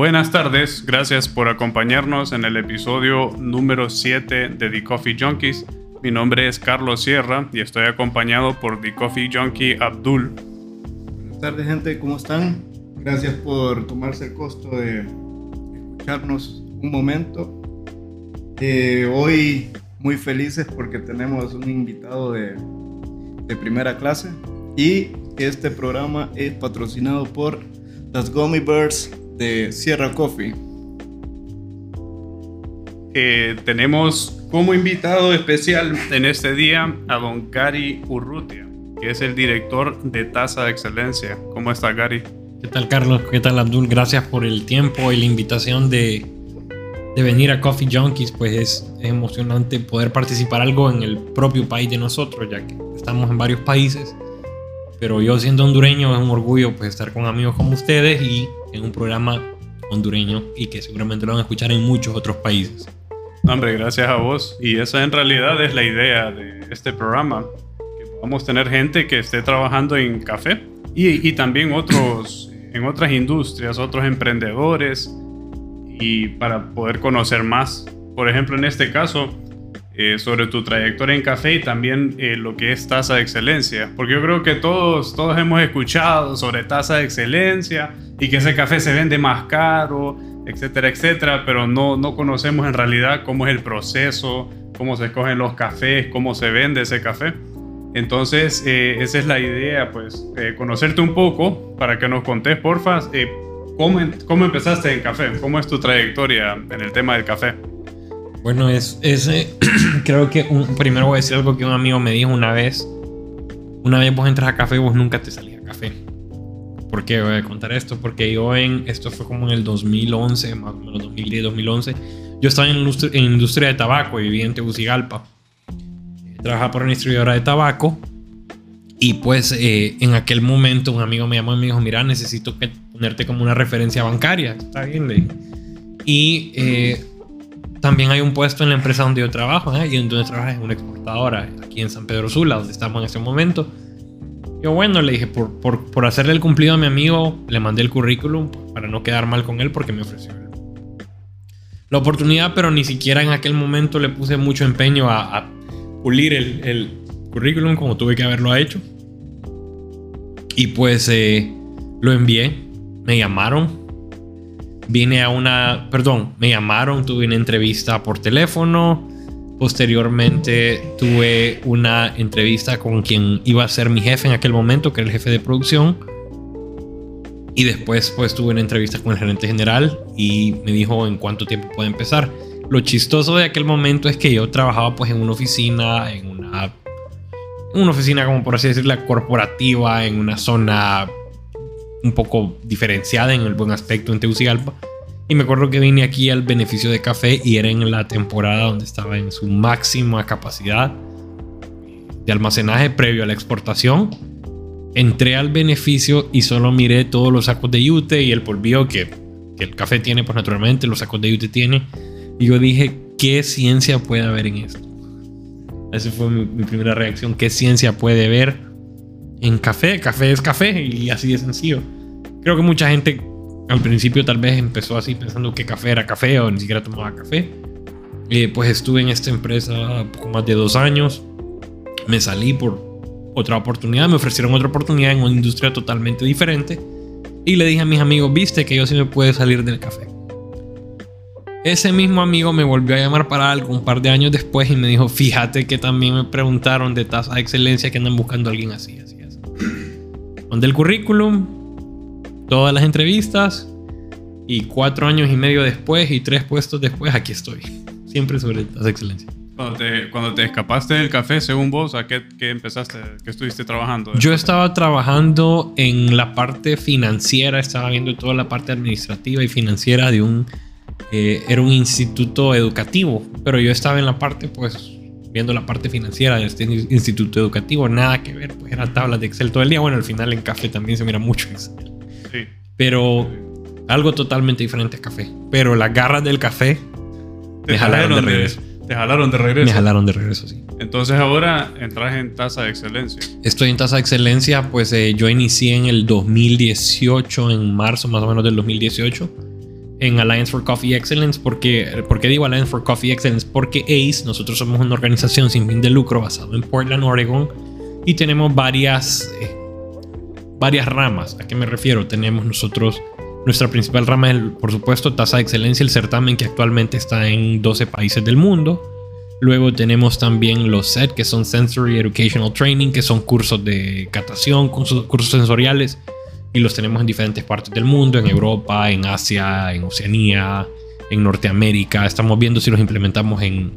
Buenas tardes, gracias por acompañarnos en el episodio número 7 de The Coffee Junkies. Mi nombre es Carlos Sierra y estoy acompañado por The Coffee Junkie Abdul. Buenas tardes gente, ¿cómo están? Gracias por tomarse el costo de escucharnos un momento. Eh, hoy muy felices porque tenemos un invitado de, de primera clase y este programa es patrocinado por las Gummy Birds de Sierra Coffee. Eh, tenemos como invitado especial en este día a don Gary Urrutia, que es el director de Taza de Excelencia. ¿Cómo está Gary? ¿Qué tal Carlos? ¿Qué tal Abdul? Gracias por el tiempo y la invitación de, de venir a Coffee Junkies. Pues es emocionante poder participar algo en el propio país de nosotros, ya que estamos en varios países. Pero yo siendo hondureño es un orgullo pues estar con amigos como ustedes y en un programa hondureño y que seguramente lo van a escuchar en muchos otros países. Hombre, gracias a vos. Y esa en realidad es la idea de este programa, que podamos tener gente que esté trabajando en café y, y también otros, en otras industrias, otros emprendedores, y para poder conocer más. Por ejemplo, en este caso, eh, sobre tu trayectoria en café y también eh, lo que es tasa de excelencia. Porque yo creo que todos, todos hemos escuchado sobre tasa de excelencia y que ese café se vende más caro, etcétera, etcétera, pero no, no conocemos en realidad cómo es el proceso, cómo se escogen los cafés, cómo se vende ese café. Entonces, eh, esa es la idea, pues, conocerte un poco para que nos contés, porfa, ¿cómo, ¿cómo empezaste en café? ¿Cómo es tu trayectoria en el tema del café? Bueno, es, ese creo que primero voy a decir algo que un amigo me dijo una vez. Una vez vos entras a café, vos nunca te salís a café. ¿Por qué voy a contar esto? Porque yo en, esto fue como en el 2011, más o menos 2010, 2011, yo estaba en, industria de tabaco y vivía en Tegucigalpa. Trabajaba por una distribuidora de tabaco y pues eh, en aquel momento un amigo me llamó y me dijo, mira, necesito que ponerte como una referencia bancaria. Está bien, le Y eh, también hay un puesto en la empresa donde yo trabajo, ¿eh? y donde trabajo en una exportadora, aquí en San Pedro Sula, donde estamos en este momento. Yo, bueno, le dije, por, por, por, hacerle el cumplido a mi amigo, le mandé el currículum para no quedar mal con él porque me ofreció la oportunidad, pero ni siquiera en aquel momento le puse mucho empeño a, pulir el, el, currículum como tuve que haberlo hecho. Y pues eh, lo envié, me llamaron, vine a una, perdón, me llamaron, tuve una entrevista por teléfono, posteriormente tuve una entrevista con quien iba a ser mi jefe en aquel momento, que era el jefe de producción, y después pues tuve una entrevista con el gerente general y me dijo en cuánto tiempo puede empezar. Lo chistoso de aquel momento es que yo trabajaba pues en una oficina, en una, en una oficina como por así decirlo, corporativa, en una zona un poco diferenciada en el buen aspecto en Tegucigalpa. Y me acuerdo que vine aquí al beneficio de café y era en la temporada donde estaba en su máxima capacidad de almacenaje previo a la exportación. Entré al beneficio y solo miré todos los sacos de yute y el polvillo que, el café tiene, pues naturalmente los sacos de yute tiene. Y yo dije, ¿qué ciencia puede haber en esto? Esa fue mi primera reacción. ¿Qué ciencia puede haber en café. Café es café y así de sencillo. Creo que mucha gente al principio tal vez empezó así pensando que café era café o ni siquiera tomaba café. Eh, pues estuve en esta empresa poco más de dos años. Me salí por otra oportunidad. Me ofrecieron otra oportunidad en una industria totalmente diferente. Y le dije a mis amigos, viste que yo sí me puedo salir del café. Ese mismo amigo me volvió a llamar para algo un par de años después y me dijo, fíjate que también me preguntaron de tasa de excelencia que andan buscando a alguien así, Mandé el currículum, todas las entrevistas y cuatro años y medio después y tres puestos después, aquí estoy. Siempre sobre las excelencias. Cuando te, cuando te escapaste del café, según vos, ¿a qué, qué empezaste? ¿Qué estuviste trabajando? Yo estaba trabajando en la parte financiera, estaba viendo toda la parte administrativa y financiera de un... Eh, era un instituto educativo, pero yo estaba en la parte, pues, viendo la parte financiera de este instituto educativo, nada que ver, pues eran tablas de Excel todo el día. Bueno, al final en café también se mira mucho Excel. Sí. Pero algo totalmente diferente a café. Pero las garras del café me jalaron de regreso. te jalaron de regreso. Me jalaron de regreso, sí. Entonces ahora entras en tasa de excelencia. Estoy en tasa de excelencia, pues eh, yo inicié en el 2018, en marzo más o menos del 2018. En Alliance for Coffee Excellence. Porque, ¿Por qué digo Alliance for Coffee Excellence? Porque ACE, nosotros somos una organización sin fin de lucro basada en Portland, Oregon, y tenemos varias, eh, varias ramas. ¿A qué me refiero? Tenemos nosotros nuestra principal rama es, por supuesto, tasa de excelencia, el certamen que actualmente está en 12 países del mundo. Luego tenemos también los SET, que son Sensory Educational Training, que son cursos de catación, cursos, cursos sensoriales, y los tenemos en diferentes partes del mundo, en Europa, en Asia, en Oceanía, en Norteamérica. Estamos viendo si los implementamos en,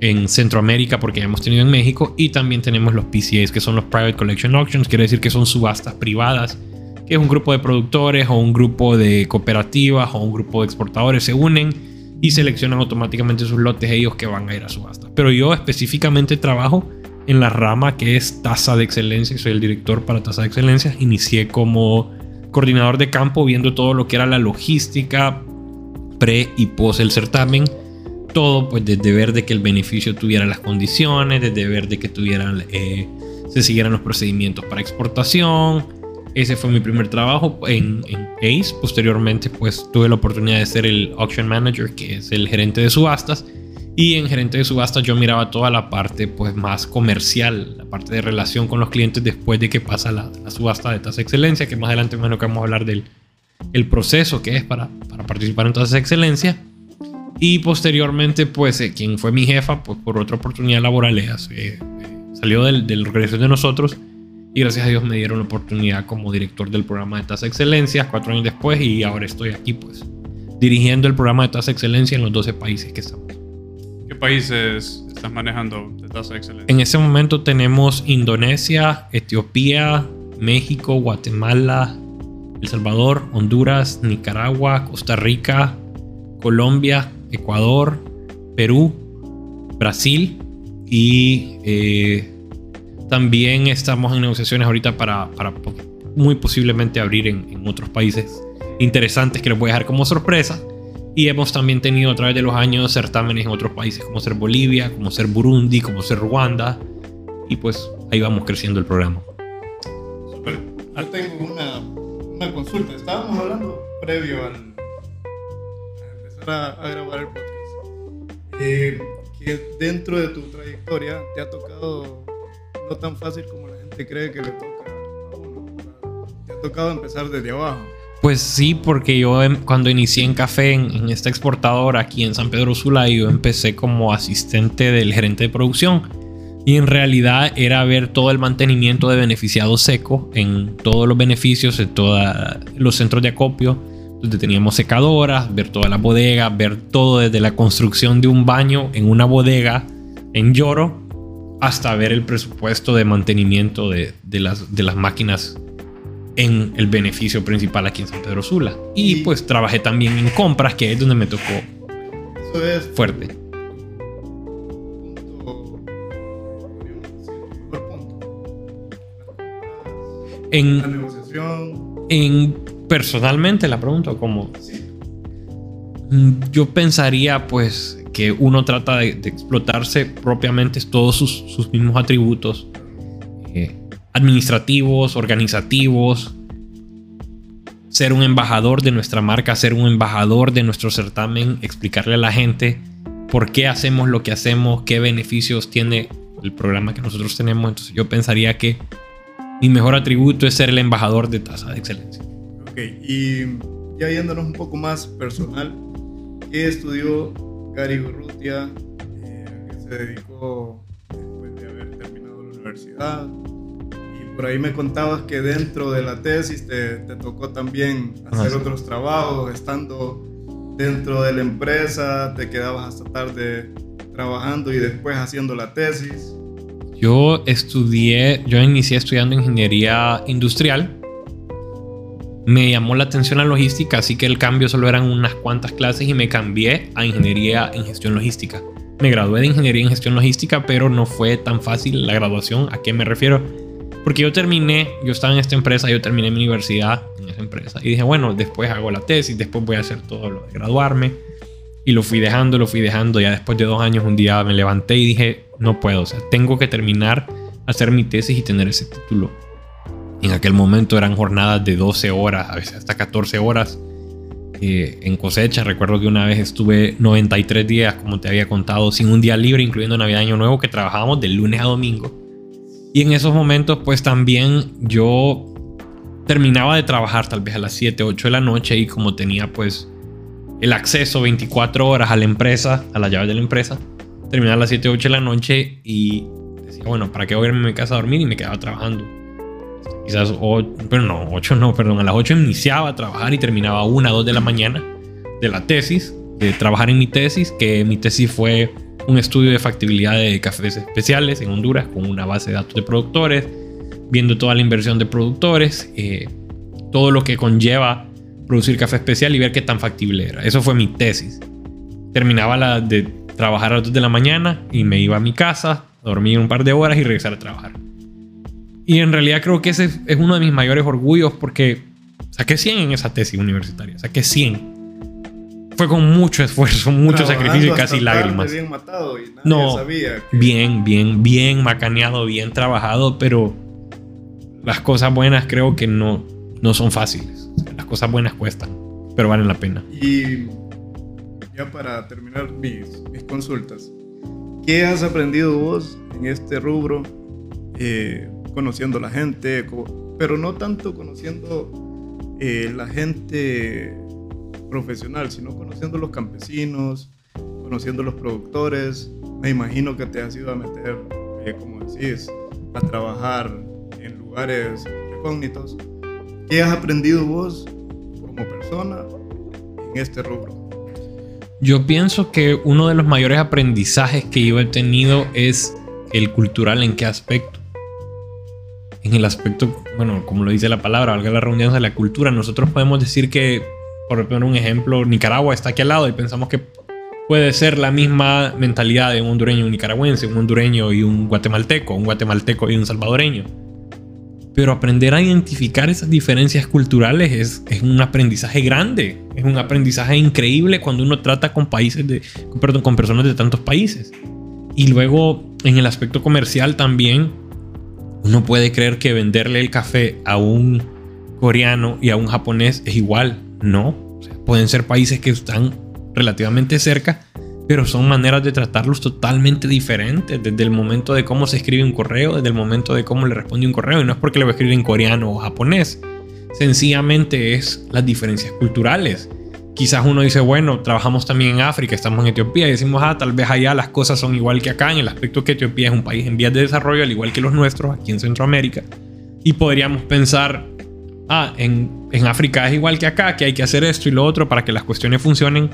en Centroamérica, porque ya hemos tenido en México, y también tenemos los PCAs, que son los Private Collection Auctions, quiere decir que son subastas privadas que es un grupo de productores o un grupo de cooperativas o un grupo de exportadores se unen y seleccionan automáticamente sus lotes ellos que van a ir a subasta. Pero yo específicamente trabajo en la rama que es tasa de excelencia, soy el director para tasa de excelencia. Inicié como coordinador de campo viendo todo lo que era la logística pre y post el certamen. Todo pues desde ver de que el beneficio tuviera las condiciones, desde ver de que tuvieran, eh, se siguieran los procedimientos para exportación, ese fue mi primer trabajo en, ACE. Posteriormente, pues tuve la oportunidad de ser el Auction Manager, que es el gerente de subastas. Y en gerente de subastas yo miraba toda la parte pues más comercial, la parte de relación con los clientes después de que pasa la, subasta de tasa de excelencia, que más adelante menos que vamos a hablar del el proceso que es para, para participar en tasa de excelencia. Y posteriormente, pues eh, quien fue mi jefa, pues por otra oportunidad laboral, eh, eh, salió del, de la organización de nosotros y gracias a Dios me dieron la oportunidad como director del programa de tasa excelencia cuatro años después y ahora estoy aquí pues dirigiendo el programa de tasa excelencia en los 12 países que estamos. ¿Qué países estás manejando de tasa excelencia? En este momento tenemos Indonesia, Etiopía, México, Guatemala, El Salvador, Honduras, Nicaragua, Costa Rica, Colombia, Ecuador, Perú, Brasil y eh, también estamos en negociaciones ahorita para, para muy posiblemente abrir en, otros países interesantes que les voy a dejar como sorpresa. Y hemos también tenido a través de los años certámenes en otros países como ser Bolivia, como ser Burundi, como ser Ruanda. Y pues ahí vamos creciendo el programa. Super. Ahora tengo una, una consulta. Estábamos hablando previo al, a empezar a, grabar el podcast. Eh, que dentro de tu trayectoria te ha tocado no tan fácil como la gente cree que le toca a uno. te ha tocado empezar desde abajo. Pues sí, porque yo em, cuando inicié en café en, esta exportadora aquí en San Pedro Sula, yo empecé como asistente del gerente de producción. Y en realidad era ver todo el mantenimiento de beneficiado seco en todos los beneficios, en todos los centros de acopio, donde teníamos secadoras, ver toda la bodega, ver todo desde la construcción de un baño en una bodega en Lloro hasta ver el presupuesto de mantenimiento de las máquinas en el beneficio principal aquí en San Pedro Sula. Y, pues trabajé también en compras, que es donde me tocó fuerte. En, la negociación. en personalmente la pregunta como mm, yo pensaría pues que uno trata de, explotarse propiamente todos sus, mismos atributos administrativos, organizativos, ser un embajador de nuestra marca, ser un embajador de nuestro certamen, explicarle a la gente por qué hacemos lo que hacemos, qué beneficios tiene el programa que nosotros tenemos. Entonces yo pensaría que mi mejor atributo es ser el embajador de tasa de excelencia. Ok, y ya yéndonos un poco más personal, ¿qué estudió Gary Urrutia, eh, que se dedicó después de haber terminado la universidad. Por ahí me contabas que dentro de la tesis te, te tocó también hacer otros trabajos, estando dentro de la empresa, te quedabas hasta tarde trabajando y después haciendo la tesis. Yo estudié, yo inicié estudiando ingeniería industrial me llamó la atención la logística, así que el cambio solo eran unas cuantas clases y me cambié a ingeniería en gestión logística. Me gradué de ingeniería en gestión logística, pero no fue tan fácil la graduación. ¿A qué me refiero? Porque yo terminé, yo estaba en esta empresa, yo terminé mi universidad en esa empresa y dije, bueno, después hago la tesis, después voy a hacer todo lo de graduarme. Y lo fui dejando, lo fui dejando. Ya después de dos años, un día me levanté y dije, no puedo, o sea, tengo que terminar, hacer mi tesis y tener ese título en aquel momento eran jornadas de 12 horas, a veces hasta 14 horas. eh, en cosecha. Recuerdo que una vez estuve 93 días, como te había contado, sin un día libre, incluyendo Navidad Año Nuevo, que trabajábamos de lunes a domingo. Y en esos momentos, pues también yo terminaba de trabajar tal vez a las 7, 8 de la noche y como tenía pues el acceso 24 horas a la empresa, a las llaves de la empresa, terminaba a las 7, 8 de la noche y decía, bueno, ¿para qué voy a irme a mi casa a dormir? Y me quedaba trabajando. Quizás, pero no, 8 no, perdón, a las 8 iniciaba a trabajar y terminaba a 1, 2 de la mañana de la tesis, de trabajar en mi tesis, que mi tesis fue un estudio de factibilidad de cafés especiales en Honduras con una base de datos de productores, viendo toda la inversión de productores, eh, todo lo que conlleva producir café especial y ver qué tan factible era. Eso fue mi tesis. Terminaba la de trabajar a las 2 de la mañana y me iba a mi casa, dormir un par de horas y regresar a trabajar. Y en realidad creo que ese es uno de mis mayores orgullos porque saqué 100 en esa tesis universitaria, saqué 100. Fue con mucho esfuerzo, mucho sacrificio y casi lágrimas. Bien matado y no, bien, bien, bien macaneado, bien trabajado, pero las cosas buenas creo que no, no son fáciles. Las cosas buenas cuestan, pero valen la pena. Y ya para terminar mis, mis consultas, ¿qué has aprendido vos en este rubro? Eh, conociendo la gente, pero no tanto conociendo eh, la gente profesional, sino conociendo los campesinos, conociendo los productores. Me imagino que te has ido a meter, eh, como decís, a trabajar lugares recógnitos. ¿Qué has aprendido vos como persona en este rubro? Yo pienso que uno de los mayores aprendizajes que yo he tenido es el cultural. ¿En qué aspecto? En el aspecto, bueno, como lo dice la palabra, valga la redundancia de la cultura. Nosotros podemos decir que, por poner un ejemplo, Nicaragua está aquí al lado y pensamos que puede ser la misma mentalidad de un hondureño y un nicaragüense, un hondureño y un guatemalteco, un guatemalteco y un salvadoreño. Pero aprender a identificar esas diferencias culturales es, es, un aprendizaje grande, es un aprendizaje increíble cuando uno trata con países de, perdón, con personas de tantos países. Y luego en el aspecto comercial también uno puede creer que venderle el café a un coreano y a un japonés es igual, no. pueden ser países que están relativamente cerca, pero son maneras de tratarlos totalmente diferentes, desde el momento de cómo se escribe un correo, desde el momento de cómo le responde un correo, y no es porque le va a escribir en coreano o japonés, sencillamente es las diferencias culturales. Quizás uno dice, bueno, trabajamos también en África, estamos en Etiopía y decimos, ah, tal vez allá las cosas son igual que acá, en el aspecto que Etiopía es un país en vías de desarrollo, al igual que los nuestros aquí en Centroamérica. Y podríamos pensar, ah, en, en África es igual que acá, que hay que hacer esto y lo otro para que las cuestiones funcionen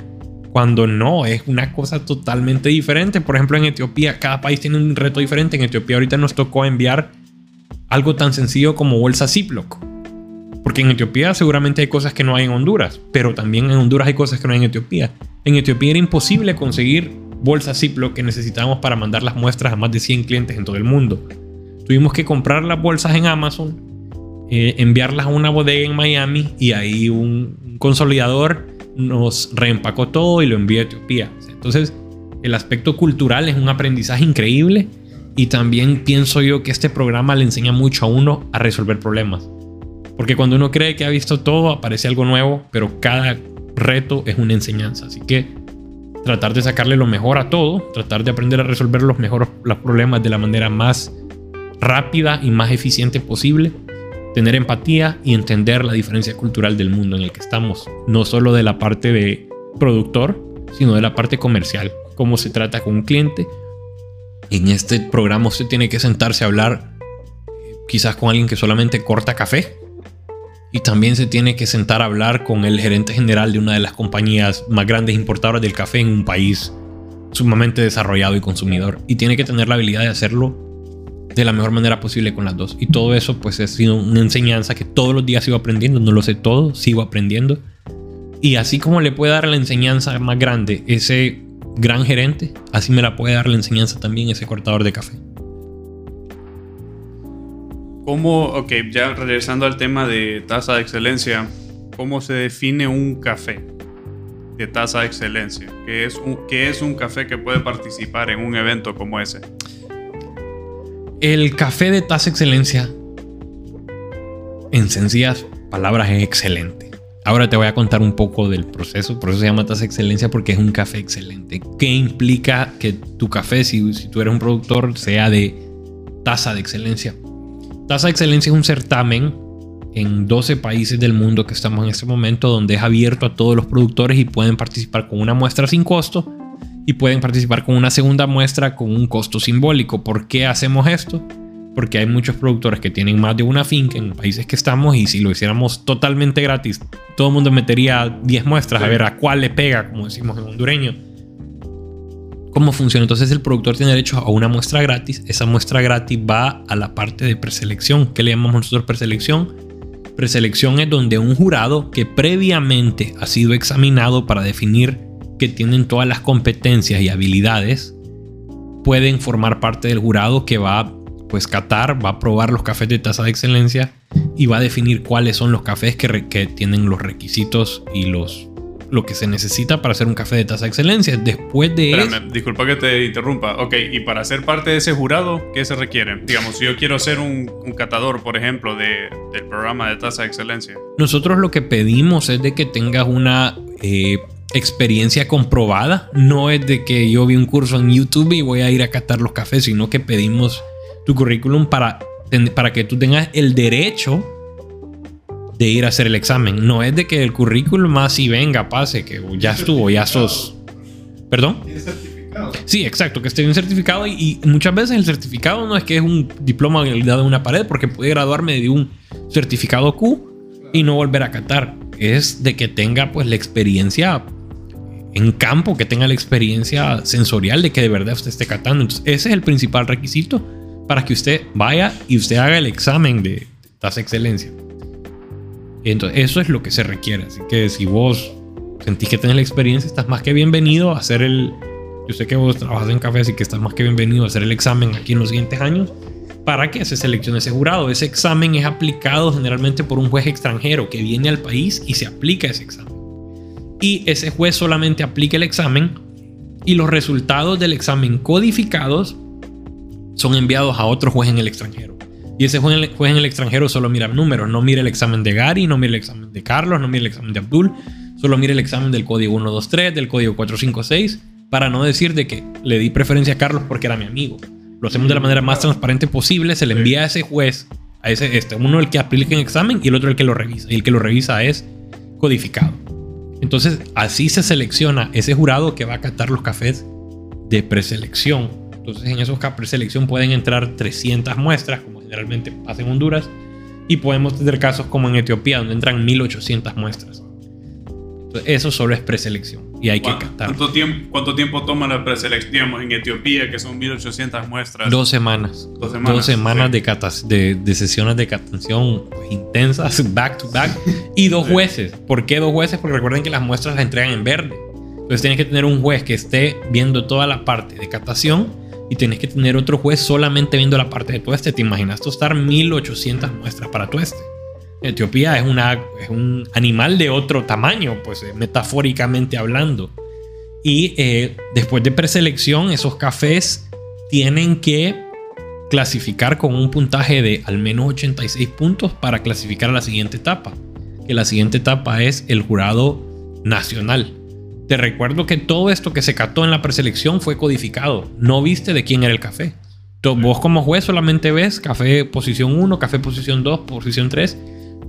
cuando no, es una cosa totalmente diferente. Por ejemplo, en Etiopía, cada país tiene un reto diferente. En Etiopía ahorita nos tocó enviar algo tan sencillo como bolsa Ziploc. Porque en Etiopía seguramente hay cosas que no hay en Honduras, pero también en Honduras hay cosas que no hay en Etiopía. En Etiopía era imposible conseguir bolsa Ziploc que necesitábamos para mandar las muestras a más de 100 clientes en todo el mundo. Tuvimos que comprar las bolsas en Amazon, eh, enviarlas a una bodega en Miami y ahí un consolidador nos reempacó todo y lo envió a Etiopía. Entonces, el aspecto cultural es un aprendizaje increíble y también pienso yo que este programa le enseña mucho a uno a resolver problemas. Porque cuando uno cree que ha visto todo, aparece algo nuevo, pero cada reto es una enseñanza. Así que tratar de sacarle lo mejor a todo, tratar de aprender a resolver los mejores los problemas de la manera más rápida y más eficiente posible tener empatía y entender la diferencia cultural del mundo en el que estamos, no solo de la parte de productor, sino de la parte comercial, cómo se trata con un cliente. En este programa usted tiene que sentarse a hablar quizás con alguien que solamente corta café. Y también se tiene que sentar a hablar con el gerente general de una de las compañías más grandes importadoras del café en un país sumamente desarrollado y consumidor. Y tiene que tener la habilidad de hacerlo de la mejor manera posible con las dos. Y todo eso pues ha sido una enseñanza que todos los días sigo aprendiendo, no lo sé todo, sigo aprendiendo. Y así como le puede dar la enseñanza más grande ese gran gerente, así me la puede dar la enseñanza también ese cortador de café. ¿Cómo, ok, ya regresando al tema de tasa de excelencia, cómo se define un café de tasa de excelencia? ¿Qué es un, qué es un café que puede participar en un evento como ese? El café de Taza Excelencia, en sencillas palabras, es excelente. Ahora te voy a contar un poco del proceso. Por eso se llama taza excelencia porque es un café excelente. ¿Qué implica que tu café, si, tú eres un productor, sea de taza de excelencia? Taza de excelencia es un certamen en 12 países del mundo que estamos en este momento donde es abierto a todos los productores y pueden participar con una muestra sin costo y pueden participar con una segunda muestra con un costo simbólico. ¿Por qué hacemos esto? porque hay muchos productores que tienen más de una finca en países que estamos y si lo hiciéramos totalmente gratis, todo el mundo metería 10 muestras a ver a cuál le pega, como decimos en hondureño. ¿Cómo funciona? Entonces el productor tiene derecho a una muestra gratis. Esa muestra gratis va a la parte de preselección. ¿Qué le llamamos nosotros preselección? Preselección es donde un jurado que previamente ha sido examinado para definir que tienen todas las competencias y habilidades pueden formar parte del jurado que va pues Qatar va a probar los cafés de tasa de excelencia y va a definir cuáles son los cafés que, que tienen los requisitos y los lo que se necesita para hacer un café de tasa de excelencia. Después de Espérame, disculpa que te interrumpa. Ok, y para ser parte de ese jurado, ¿qué se requiere? Digamos, si yo quiero ser un, un catador, por ejemplo, de, del programa de tasa de excelencia. Nosotros lo que pedimos es de que tengas una eh, experiencia comprobada. No es de que yo vi un curso en YouTube y voy a ir a catar los cafés, sino que pedimos tu currículum para, para que tú tengas el derecho de ir a hacer el examen. No es de que el currículum más y venga, pase, que ya estuvo, ya sos. ¿Perdón? Sí, exacto, que esté bien certificado y, muchas veces el certificado no es que es un diploma dado en una pared, porque puede graduarme de un certificado Q y no volver a catar. Es de que tenga pues la experiencia en campo, que tenga la experiencia sensorial de que de verdad usted esté catando. Ese es el principal requisito para que usted vaya y usted haga el examen de tasa excelencia. Entonces, eso es lo que se requiere. Así que si vos sentís que tenés la experiencia, estás más que bienvenido a hacer el. Yo sé que vos trabajas en café, así que estás más que bienvenido a hacer el examen aquí en los siguientes años para que se seleccione ese jurado. Ese examen es aplicado generalmente por un juez extranjero que viene al país y se aplica ese examen. Y ese juez solamente aplica el examen y los resultados del examen codificados son enviados a otro juez en el extranjero. Y ese juez en el extranjero solo mira números, no mira el examen de Gary, no mira el examen de Carlos, no mira el examen de Abdul, solo mira el examen del código 123, del código 456, para no decir de que le di preferencia a Carlos porque era mi amigo. Lo hacemos de la manera más transparente posible, se le envía a ese juez, a ese, este, uno el que aplica el examen y el otro el que lo revisa. Y el que lo revisa es codificado. Entonces, así se selecciona ese jurado que va a catar los cafés de preselección entonces en esos de selección pueden entrar 300 muestras, como generalmente pasa en Honduras, y podemos tener casos como en Etiopía, donde entran 1800 muestras. Entonces, eso solo es preselección y hay que captar. ¿Cuánto tiempo, ¿Cuánto tiempo toma la preselección en Etiopía, que son 1800 muestras? Dos semanas. Dos semanas, Dos semanas de, de, sesiones de catación pues, intensas, back to back, y dos jueces. ¿Por qué dos jueces? Porque recuerden que las muestras las entregan en verde. Entonces tienes que tener un juez que esté viendo toda la parte de catación y tenés que tener otro juez solamente viendo la parte de tueste. ¿Te imaginas tostar 1800 muestras para tueste? Etiopía es, un animal de otro tamaño, pues eh, metafóricamente hablando. Y eh, después de preselección, esos cafés tienen que clasificar con un puntaje de al menos 86 puntos para clasificar a la siguiente etapa. Que la siguiente etapa es el jurado nacional. Te recuerdo que todo esto que se cató en la preselección fue codificado. No viste de quién era el café. Vos como juez solamente ves café posición 1, café posición 2, posición 3.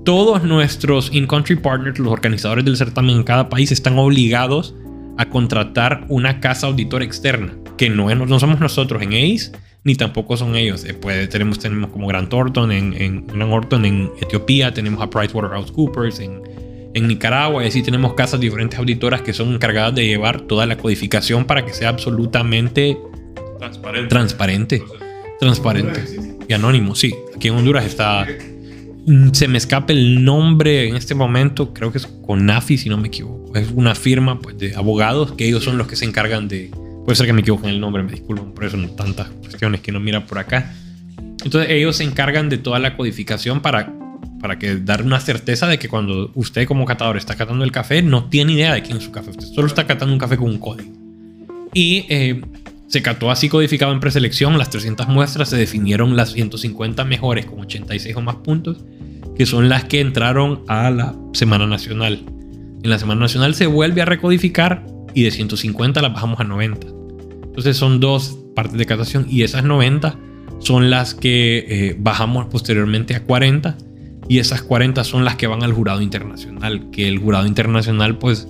Todos nuestros in-country partners, los organizadores del certamen en cada país, están obligados a contratar una casa auditor externa, que no, no somos nosotros en ACE, ni tampoco son ellos. Después tenemos, tenemos como Grant Thornton en, en, Grant Thornton en Etiopía, tenemos a PricewaterhouseCoopers en, en Nicaragua y así tenemos casas diferentes auditoras que son encargadas de llevar toda la codificación para que sea absolutamente transparente. Transparente. Transparente. Y anónimo, sí. Aquí en Honduras está... Mm, se me escapa el nombre en este momento, creo que es CONAFI, si no me equivoco. Es una firma pues, de abogados que ellos son los que se encargan de... Puede ser que me equivoque en el nombre, me disculpo por eso, no tantas cuestiones que no mira por acá. Entonces ellos se encargan de toda la codificación para para que dar una certeza de que cuando usted como catador está catando el café, no tiene idea de quién es su café. Usted solo está catando un café con un código. Y eh, se cató así codificado en preselección. Las 300 muestras se definieron las 150 mejores con 86 o más puntos, que son las que entraron a la Semana Nacional. En la Semana Nacional se vuelve a recodificar y de 150 las bajamos a 90. Entonces son dos partes de catación y esas 90 son las que eh, bajamos posteriormente a 40 y esas 40 son las que van al jurado internacional, que el jurado internacional pues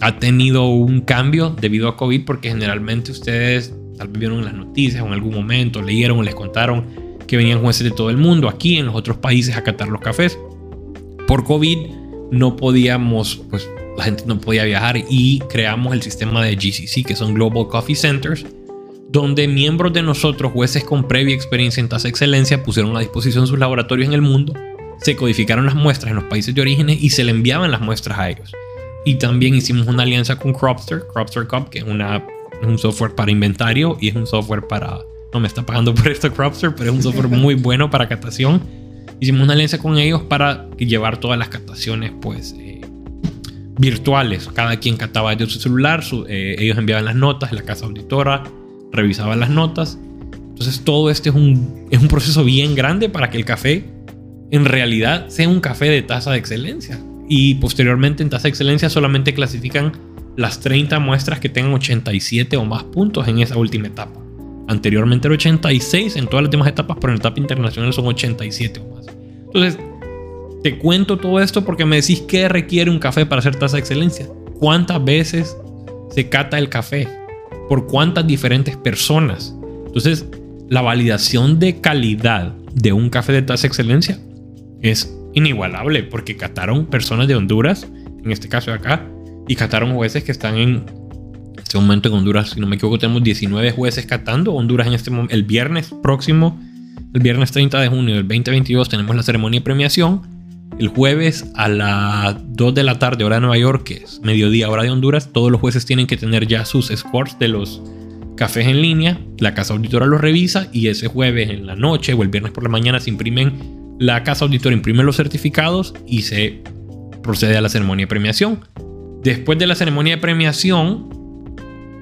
ha tenido un cambio debido a COVID porque generalmente ustedes tal vez vieron las noticias o en algún momento, leyeron o les contaron que venían jueces de todo el mundo aquí en los otros países a catar los cafés. Por COVID no podíamos, pues la gente no podía viajar y creamos el sistema de GCC, que son Global Coffee Centers, donde miembros de nosotros, jueces con previa experiencia en tasa excelencia, pusieron a disposición sus laboratorios en el mundo, se codificaron las muestras en los países de origen y se le enviaban las muestras a ellos. Y también hicimos una alianza con Cropster, Cropster Cup, que es, una, un software para inventario y es un software para... No me está pagando por esto Cropster, pero es un software muy bueno para captación. Hicimos una alianza con ellos para llevar todas las captaciones, pues... Eh, virtuales, cada quien cataba desde su celular, eh, ellos enviaban las notas, la casa auditora revisaba las notas. Entonces todo este es un, es un proceso bien grande para que el café en realidad sea un café de tasa de excelencia y posteriormente en tasa de excelencia solamente clasifican las 30 muestras que tengan 87 o más puntos en esa última etapa. Anteriormente era 86 en todas las demás etapas, pero en etapa internacional son 87 o más. Entonces, te cuento todo esto porque me decís qué requiere un café para hacer tasa de excelencia. ¿Cuántas veces se cata el café? ¿Por cuántas diferentes personas? Entonces, la validación de calidad de un café de tasa de excelencia es inigualable porque cataron personas de Honduras, en este caso de acá, y cataron jueces que están en este momento en Honduras, si no me equivoco, tenemos 19 jueces catando Honduras en este momento. El viernes próximo, el viernes 30 de junio del 2022, tenemos la ceremonia de premiación. El jueves a las 2 de la tarde, hora de Nueva York, que es mediodía, hora de Honduras, todos los jueces tienen que tener ya sus scores de los cafés en línea. La casa auditora los revisa y ese jueves en la noche o el viernes por la mañana se imprimen la casa auditora imprime los certificados y se procede a la ceremonia de premiación. Después de la ceremonia de premiación,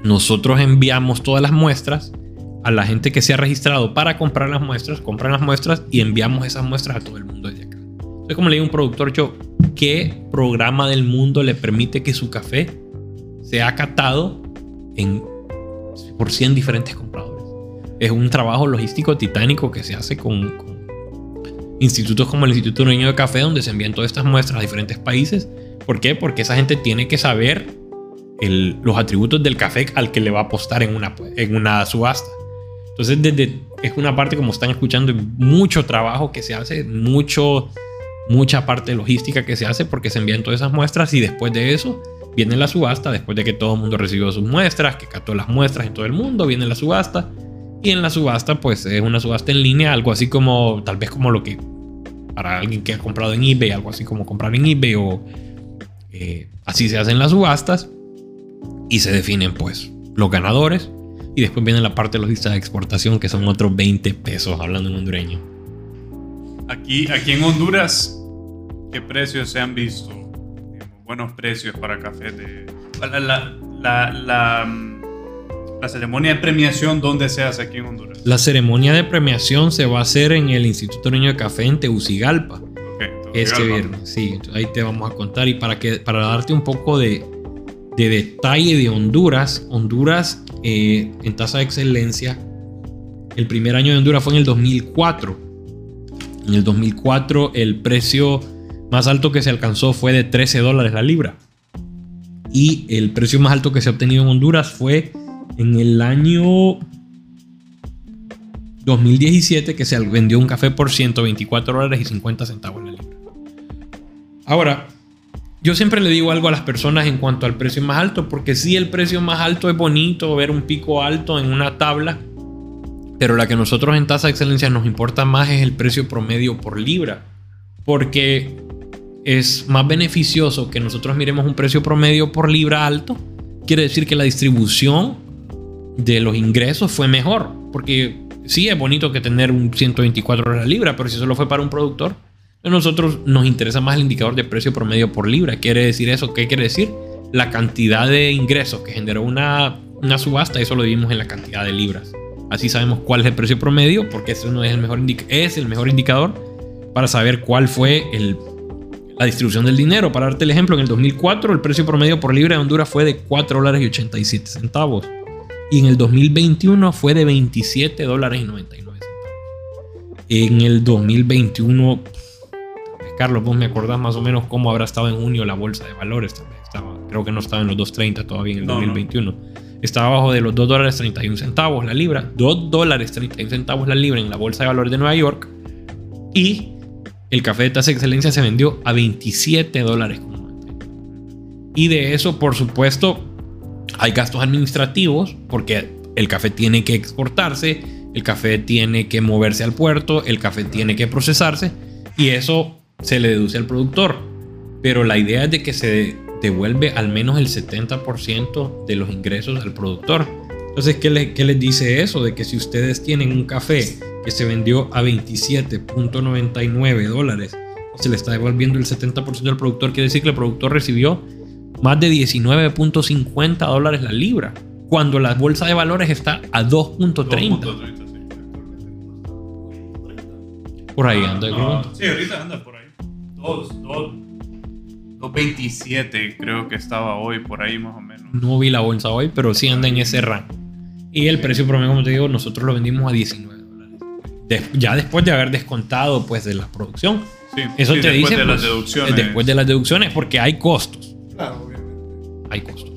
nosotros enviamos todas las muestras a la gente que se ha registrado para comprar las muestras, compran las muestras y enviamos esas muestras a todo el mundo desde acá. Entonces, como le digo un productor, yo, ¿qué programa del mundo le permite que su café sea catado en, por 100 diferentes compradores? Es un trabajo logístico titánico que se hace con institutos como el Instituto Niño de Café, donde se envían todas estas muestras a diferentes países. ¿Por qué? Porque esa gente tiene que saber los atributos del café al que le va a apostar en una, en una subasta. Entonces, desde, es una parte, como están escuchando, mucho trabajo que se hace, mucho, mucha parte logística que se hace porque se envían todas esas muestras y después de eso viene la subasta, después de que todo el mundo recibió sus muestras, que cató las muestras en todo el mundo, viene la subasta y en la subasta, pues es una subasta en línea, algo así como, tal vez como lo que para alguien que ha comprado en eBay, algo así como comprar en eBay o eh, así se hacen las subastas y se definen pues los ganadores y después viene la parte de los listas de exportación que son otros 20 pesos hablando en hondureño. Aquí, aquí en Honduras, ¿qué precios se han visto? buenos precios para café de... la, la mm, la ceremonia de premiación, ¿dónde se hace aquí en Honduras? La ceremonia de premiación se va a hacer en el Instituto Niño de Café en Tegucigalpa. este viernes, sí, ahí te vamos a contar. Y para, que, para darte un poco de, de detalle de Honduras, Honduras eh, en tasa de excelencia, el primer año de Honduras fue en el 2004. En el 2004 el precio más alto que se alcanzó fue de 13 dólares la libra. Y el precio más alto que se ha obtenido en Honduras fue en el año 2017 que se vendió un café por 124 dólares y 50 centavos la libra. Ahora, yo siempre le digo algo a las personas en cuanto al precio más alto, porque sí el precio más alto es bonito, ver un pico alto en una tabla, pero la que nosotros en tasa de excelencia nos importa más es el precio promedio por libra, porque es más beneficioso que nosotros miremos un precio promedio por libra alto, quiere decir que la distribución de los ingresos fue mejor. Porque sí es bonito que tener un 124 la libra, pero si solo fue para un productor, nosotros nos interesa más el indicador de precio promedio por libra. ¿Quiere decir eso? ¿Qué quiere decir? La cantidad de ingresos que generó una, una subasta, eso lo vimos en la cantidad de libras. Así sabemos cuál es el precio promedio, porque es el mejor, es el mejor indicador, para saber cuál fue la distribución del dinero. Para darte el ejemplo, en el 2004 el precio promedio por libra de Honduras fue de 4 dólares y 87 centavos. Y en el 2021 fue de 27 dólares y 99 centavos. En el 2021, Carlos, vos me acordás más o menos cómo habrá estado en junio la bolsa de valores. Estaba, creo que no estaba en los 2.30 todavía en el 2021. Estaba abajo de los 2 dólares 31 centavos la libra. 2 dólares 31 centavos la libra en la bolsa de valores de Nueva York. Y el café de tasa de excelencia se vendió a 27 dólares. Y de eso, por supuesto, hay gastos administrativos porque el café tiene que exportarse, el café tiene que moverse al puerto, el café tiene que procesarse y eso se le deduce al productor. Pero la idea es de que se devuelve al menos el 70% de los ingresos al productor. Entonces, ¿qué, ¿qué les dice eso? De que si ustedes tienen un café que se vendió a 27.99 dólares, se le está devolviendo el 70% al productor, quiere decir que el productor recibió más de 19.50 dólares la libra, cuando la bolsa de valores está a 2.30. Por ahí anda. sí, ahorita anda por ahí. 2.27 creo que estaba hoy, por ahí más o menos. No vi la bolsa hoy, pero sí anda en ese rango. Y el precio promedio, como te digo, nosotros lo vendimos a 19 dólares. ya después de haber descontado pues de la producción. Sí, Eso te después dice de las pues, deducciones. Después de las deducciones, porque hay costos. Claro, obviamente. Hay costos.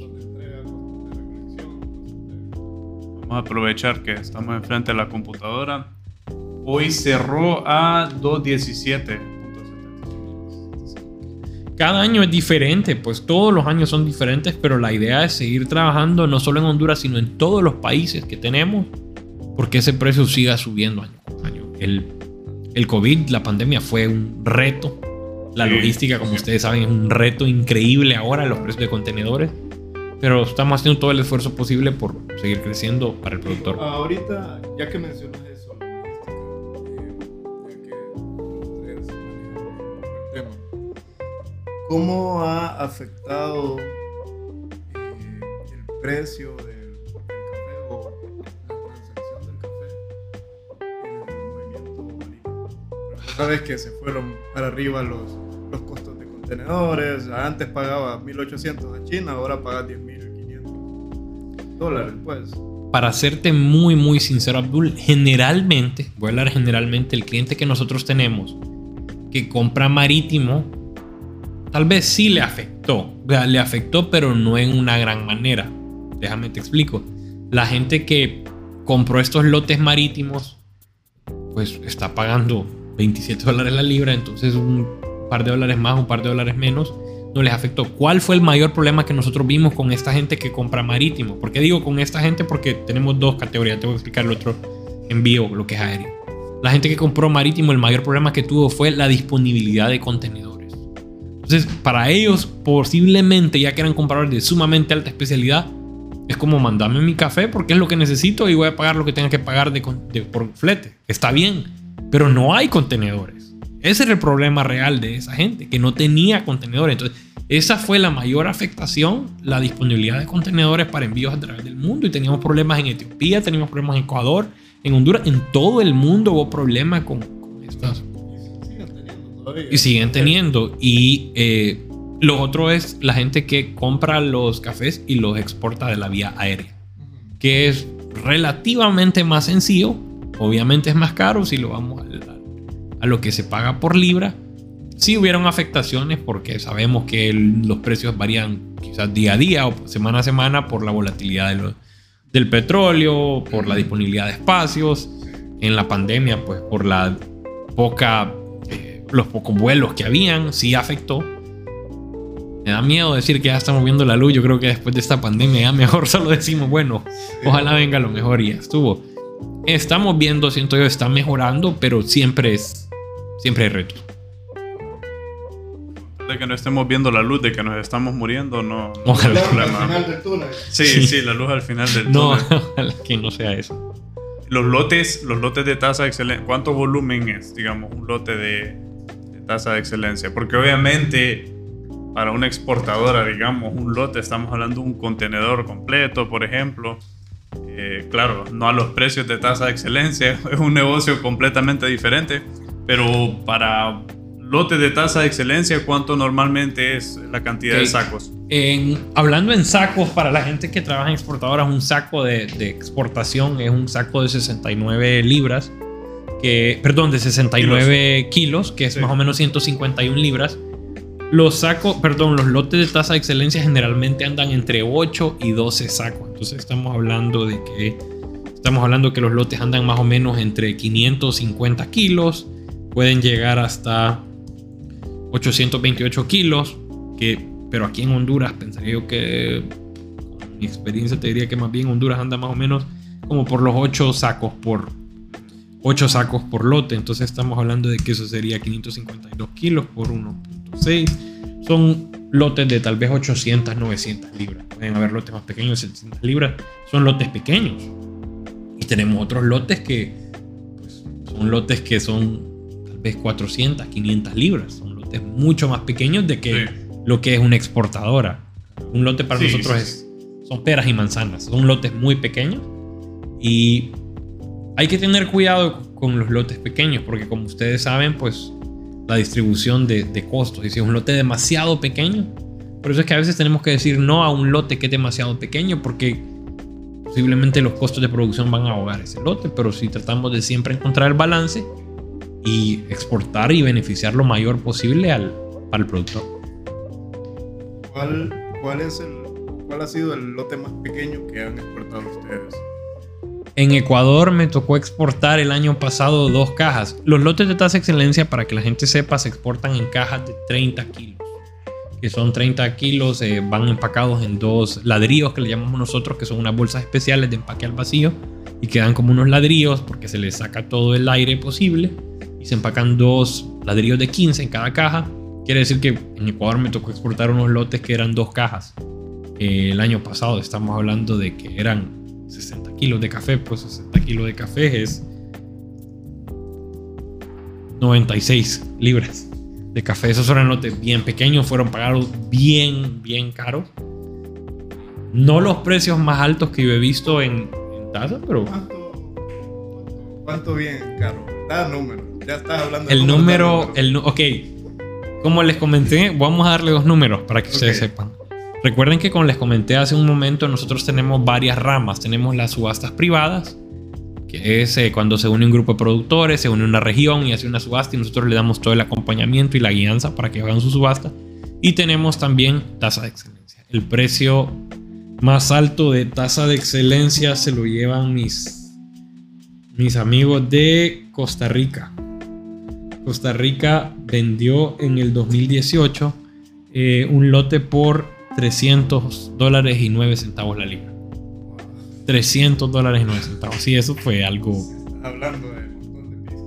Vamos a aprovechar que estamos enfrente de la computadora. Hoy cerró a 2.17. Cada año es diferente, pues todos los años son diferentes, pero la idea es seguir trabajando no solo en Honduras, sino en todos los países que tenemos, porque ese precio siga subiendo año con año. El, el COVID, la pandemia fue un reto la logística, como ustedes saben, es un reto increíble ahora, los precios de contenedores. Pero estamos haciendo todo el esfuerzo posible por seguir creciendo para el productor. Ahorita, ya que mencionas eso, ¿cómo ha afectado eh, el precio del, café o la transacción del café en el movimiento marítimo? Sabes que se fueron para arriba los los costos de contenedores. Antes pagaba 1.800 a China, ahora paga 10.500 dólares, pues. Para serte muy, muy sincero, Abdul, generalmente, voy a hablar generalmente, el cliente que nosotros tenemos que compra marítimo, tal vez sí le afectó. Le afectó, pero no en una gran manera. Déjame te explico. La gente que compró estos lotes marítimos, pues está pagando 27 dólares la libra, entonces un par de dólares más, un par de dólares menos, no les afectó. ¿Cuál fue el mayor problema que nosotros vimos con esta gente que compra marítimo? ¿Por qué digo con esta gente? Porque tenemos dos categorías. Te voy a explicar el otro envío, lo que es aéreo. La gente que compró marítimo, el mayor problema que tuvo fue la disponibilidad de contenedores. Entonces, para ellos, posiblemente, ya que eran compradores de sumamente alta especialidad, es como mandarme mi café porque es lo que necesito y voy a pagar lo que tenga que pagar de, por flete. Está bien, pero no hay contenedores. Ese era el problema real de esa gente, que no tenía contenedores. Entonces, esa fue la mayor afectación, la disponibilidad de contenedores para envíos a través del mundo. Y teníamos problemas en Etiopía, teníamos problemas en Ecuador, en Honduras, en todo el mundo hubo problemas con, estas. Y siguen teniendo. Y eh, lo otro es la gente que compra los cafés y los exporta de la vía aérea, que es relativamente más sencillo. Obviamente es más caro si lo vamos a a lo que se paga por libra. Sí hubieron afectaciones porque sabemos que los precios varían quizás día a día o semana a semana por la volatilidad del petróleo, por la disponibilidad de espacios. En la pandemia, pues por la poca, los pocos vuelos que habían, sí afectó. Me da miedo decir que ya estamos viendo la luz. Yo creo que después de esta pandemia ya mejor solo decimos, bueno, ojalá venga lo mejor y ya estuvo. Estamos viendo, siento yo, está mejorando, pero siempre es siempre hay retos. De que no estemos viendo la luz, de que nos estamos muriendo, no, no es el problema. Sí, sí, la luz al final del no, túnel. No, que no sea eso. Los lotes, los lotes de tasa de excelencia, ¿cuánto volumen es, digamos, un lote de tasa de excelencia? Porque obviamente para una exportadora, digamos, un lote, estamos hablando de un contenedor completo, por ejemplo. Eh, claro, no a los precios de tasa de excelencia, es un negocio completamente diferente pero para lotes de tasa de excelencia, ¿cuánto normalmente es la cantidad de sacos? En- hablando en sacos, para la gente que trabaja en exportadoras, un saco de, de exportación es un saco de 69 libras, que, perdón, de 69 kilos, que es Sí. más o menos 151 libras. Los sacos, perdón, los lotes de tasa de excelencia generalmente andan entre 8 y 12 sacos. Entonces estamos hablando de que estamos hablando que los lotes andan más o menos entre 550 kilos, pueden llegar hasta 828 kilos, que, pero aquí en Honduras pensaría yo que, mi experiencia te diría que más bien Honduras anda más o menos como por los 8 sacos por 8 sacos por lote, entonces estamos hablando de que eso sería 552 kilos por 1.6, son lotes de tal vez 800, 900 libras, pueden haber lotes más pequeños, 700 libras, son lotes pequeños, y tenemos otros lotes que pues, son lotes que son tal vez 400, 500 libras. Son lotes mucho más pequeños de que Sí. lo que es una exportadora. Un lote para Sí, nosotros sí, es, son peras y manzanas. Son lotes muy pequeños y hay que tener cuidado con los lotes pequeños porque como ustedes saben, pues la distribución de, de costos. Y si es un lote demasiado pequeño, por eso es que a veces tenemos que decir no a un lote que es demasiado pequeño porque posiblemente los costos de producción van a ahogar ese lote, pero si tratamos de siempre encontrar el balance y exportar y beneficiar lo mayor posible al, el productor. ¿Cuál, cuál, es el, ¿Cuál ha sido el lote más pequeño que han exportado ustedes? En Ecuador me tocó exportar el año pasado dos cajas. Los lotes de tasa excelencia, para que la gente sepa, se exportan en cajas de 30 kilos. Que son 30 kilos, eh, van empacados en dos ladrillos que le llamamos nosotros, que son unas bolsas especiales de empaque al vacío. Y quedan como unos ladrillos porque se les saca todo el aire posible. Y se empacan dos ladrillos de 15 en cada caja. Quiere decir que en Ecuador me tocó exportar unos lotes que eran dos cajas. El año pasado estamos hablando de que eran 60 kilos de café, pues 60 kilos de café es 96 libras de café. Esos lotes bien pequeños, fueron pagados bien, bien caros. No los precios más altos que yo he visto en, en tasa, pero ¿Cuánto, bien caro? Da número. Ya estás hablando de el da número, el, nu- ok, como les comenté, vamos a darle dos números para que ustedes sepan. Recuerden que como les comenté hace un momento, nosotros tenemos varias ramas. Tenemos las subastas privadas, que es eh, cuando se une un grupo de productores, se une una región y hace una subasta y nosotros le damos todo el acompañamiento y la guianza para que hagan su subasta. Y tenemos también tasa de excelencia. El precio más alto de tasa de excelencia se lo llevan mis, mis amigos de Costa Rica. Costa Rica vendió en el 2018 eh, un lote por 300 dólares y 9 centavos la libra. 300 dólares y 9 centavos. Sí, eso fue algo... Hablando de.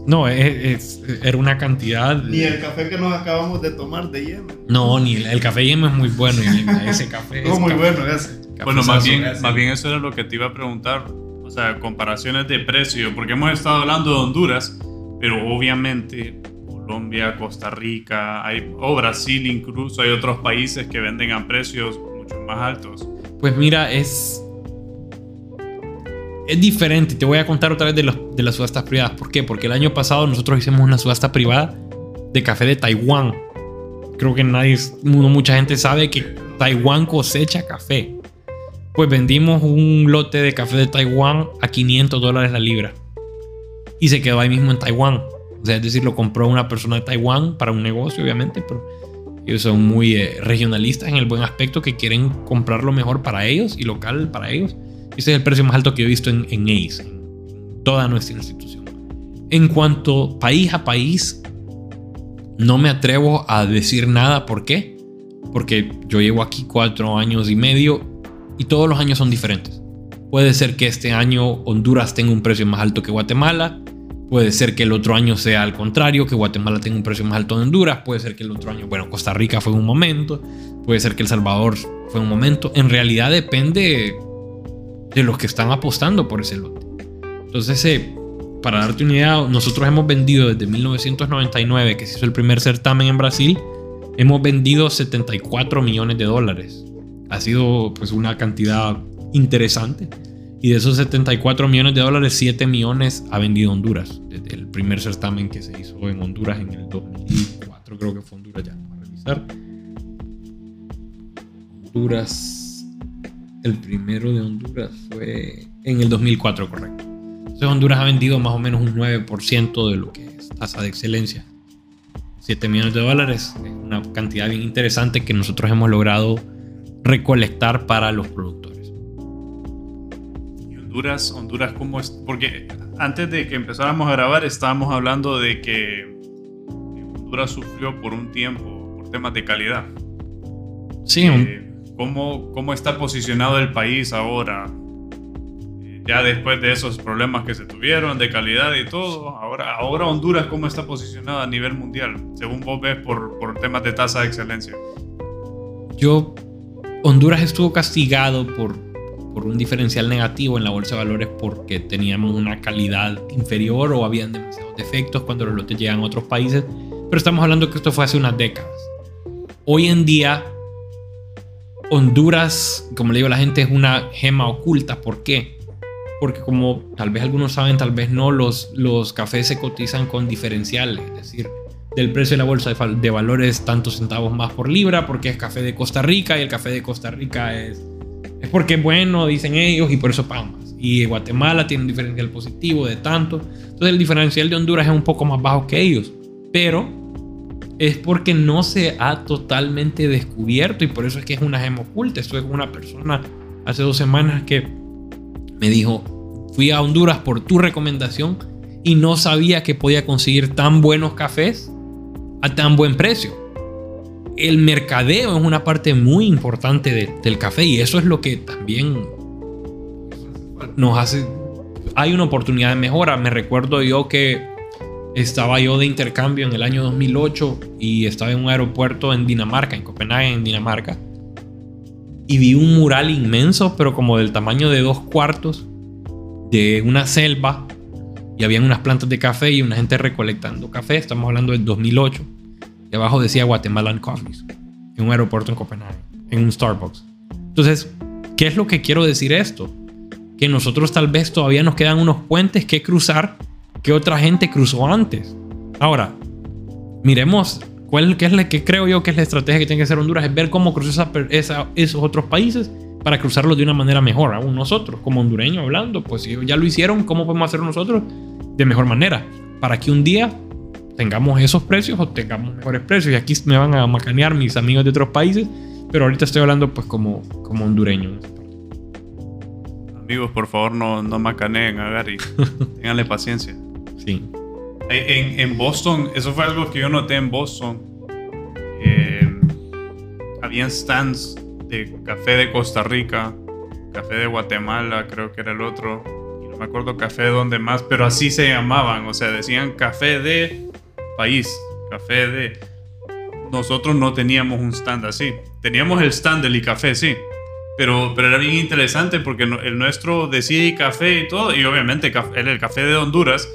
No, es- es- era una cantidad... Ni el café que nos acabamos de tomar de Yemen. No, ni el, el café Yema es muy bueno. y ese café No, es muy café- bueno ese. Bueno, más bien, más bien eso era lo que te iba a preguntar. O sea, comparaciones de precio, porque hemos estado hablando de Honduras, pero obviamente Colombia, Costa Rica, hay, o Brasil incluso, hay otros países que venden a precios mucho más altos. Pues mira, es. Es diferente. Te voy a contar otra vez de, los, de las subastas privadas. ¿Por qué? Porque el año pasado nosotros hicimos una subasta privada de café de Taiwán. Creo que nadie, mucha gente sabe que Taiwán cosecha café. Pues vendimos un lote de café de Taiwán a 500 dólares la libra. Y se quedó ahí mismo en Taiwán. O sea, es decir, lo compró una persona de Taiwán para un negocio, obviamente, pero ellos son muy eh, regionalistas en el buen aspecto que quieren comprar lo mejor para ellos y local para ellos. Ese es el precio más alto que he visto en, en ACE, en toda nuestra institución. En cuanto país a país, no me atrevo a decir nada. ¿Por qué? Porque yo llevo aquí cuatro años y medio y todos los años son diferentes. Puede ser que este año Honduras tenga un precio más alto que Guatemala. Puede ser que el otro año sea al contrario, que Guatemala tenga un precio más alto en Honduras. Puede ser que el otro año, bueno, Costa Rica fue un momento. Puede ser que El Salvador fue un momento. En realidad depende de los que están apostando por ese lote. Entonces, eh, para darte una idea, nosotros hemos vendido desde 1999, que se hizo el primer certamen en Brasil, hemos vendido 74 millones de dólares. Ha sido pues una cantidad interesante. Y de esos 74 millones de dólares, 7 millones ha vendido Honduras. Desde el primer certamen que se hizo en Honduras en el 2004, creo que fue Honduras, ya, vamos a revisar. Honduras, el primero de Honduras fue en el 2004, correcto. Entonces Honduras ha vendido más o menos un 9% de lo que es tasa de excelencia. 7 millones de dólares es una cantidad bien interesante que nosotros hemos logrado recolectar para los productores. ¿Y Honduras, Honduras cómo es? Porque antes de que empezáramos a grabar estábamos hablando de que Honduras sufrió por un tiempo por temas de calidad. Sí, Eh, ¿cómo, ¿Cómo está posicionado el país ahora? Eh, Ya después de esos problemas que se tuvieron de calidad y todo, ahora, ahora Honduras, ¿cómo está posicionado a nivel mundial? Según vos ves por, por temas de tasa de excelencia. yo Honduras estuvo castigado por, por un diferencial negativo en la bolsa de valores porque teníamos una calidad inferior o habían demasiados defectos cuando los lotes llegan a otros países. Pero estamos hablando que esto fue hace unas décadas. Hoy en día, Honduras, como le digo a la gente, es una gema oculta. ¿Por qué? Porque como tal vez algunos saben, tal vez no, los, los cafés se cotizan con diferenciales. Es decir, del precio de la bolsa de, de valores tantos centavos más por libra porque es café de Costa Rica y el café de Costa Rica es, es porque es bueno, dicen ellos, y por eso pagan más. Y Guatemala tiene un diferencial positivo de tanto. Entonces el diferencial de Honduras es un poco más bajo que ellos. Pero es porque no se ha totalmente descubierto y por eso es que es una gema oculta. Estuve con una persona hace dos semanas que me dijo, fui a Honduras por tu recomendación y no sabía que podía conseguir tan buenos cafés a tan buen precio. El mercadeo es una parte muy importante de- del café y eso es lo que también nos hace... Hay una oportunidad de mejora. Me recuerdo yo que estaba yo de intercambio en el año 2008 y estaba en un aeropuerto en Dinamarca, en Copenhague, en Dinamarca. Y vi un mural inmenso, pero como del tamaño de dos cuartos, de una selva. Y habían unas plantas de café y una gente recolectando café. Estamos hablando del 2008. Y abajo decía Guatemalan Coffees. En un aeropuerto en Copenhague. En un Starbucks. Entonces, ¿qué es lo que quiero decir esto? Que nosotros tal vez todavía nos quedan unos puentes que cruzar que otra gente cruzó antes. Ahora, miremos cuál qué es la que creo yo que es la estrategia que tiene que hacer Honduras, es ver cómo cruzar esa esa- esos otros países para cruzarlos de una manera mejor. Aún nosotros, como hondureños hablando, pues si ya lo hicieron, ¿cómo podemos hacerlo nosotros de mejor manera? Para que un día tengamos esos precios o tengamos mejores precios. Y aquí me van a macanear mis amigos de otros países, pero ahorita estoy hablando pues como, como hondureño. Amigos, por favor, no, no macaneen a Gary. Ténganle paciencia. Sí. En, en Boston, eso fue algo que yo noté en Boston. Eh, habían stands de café de Costa Rica, café de Guatemala, creo que era el otro. Y no me acuerdo café de dónde más, pero así se llamaban. O sea, decían café de país, café de. Nosotros no teníamos un stand así. Teníamos el stand del café, sí. Pero, pero era bien interesante porque el nuestro decía café y todo. Y obviamente era el café de Honduras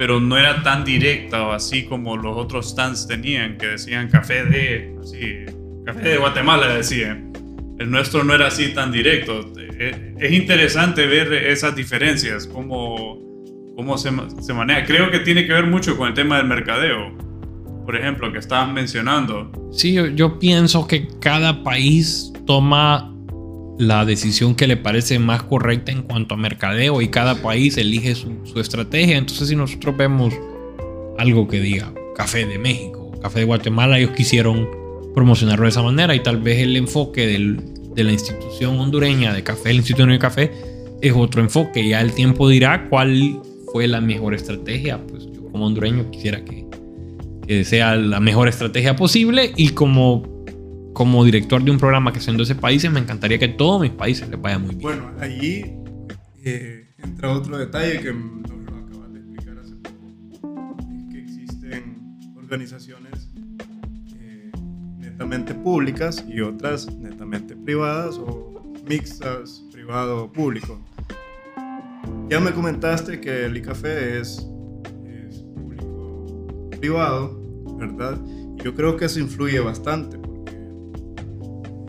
pero no era tan directa o así como los otros stands tenían, que decían café de, así, café de Guatemala decían. El nuestro no era así tan directo. Eh, Es interesante ver esas diferencias, cómo, cómo se, se maneja. Creo que tiene que ver mucho con el tema del mercadeo, por ejemplo, que estaban mencionando. Sí, yo pienso que cada país toma la decisión que le parece más correcta en cuanto a mercadeo y cada país elige su, su estrategia. Entonces, si nosotros vemos algo que diga café de México, café de Guatemala, ellos quisieron promocionarlo de esa manera y tal vez el enfoque del- de la institución hondureña de café, el Instituto de Café, es otro enfoque. Ya el tiempo dirá cuál fue la mejor estrategia. Pues yo como hondureño quisiera que, que sea la mejor estrategia posible y como, como director de un programa que en 12 países, me encantaría que todos mis países les vaya muy bien. Bueno, allí eh, entra otro detalle que nos lo acabas de explicar hace poco. Es que existen organizaciones eh, netamente públicas y otras netamente privadas o mixtas privado-público. Ya me comentaste que el ICAFE es, es público-privado, ¿verdad? Y yo creo que eso influye bastante porque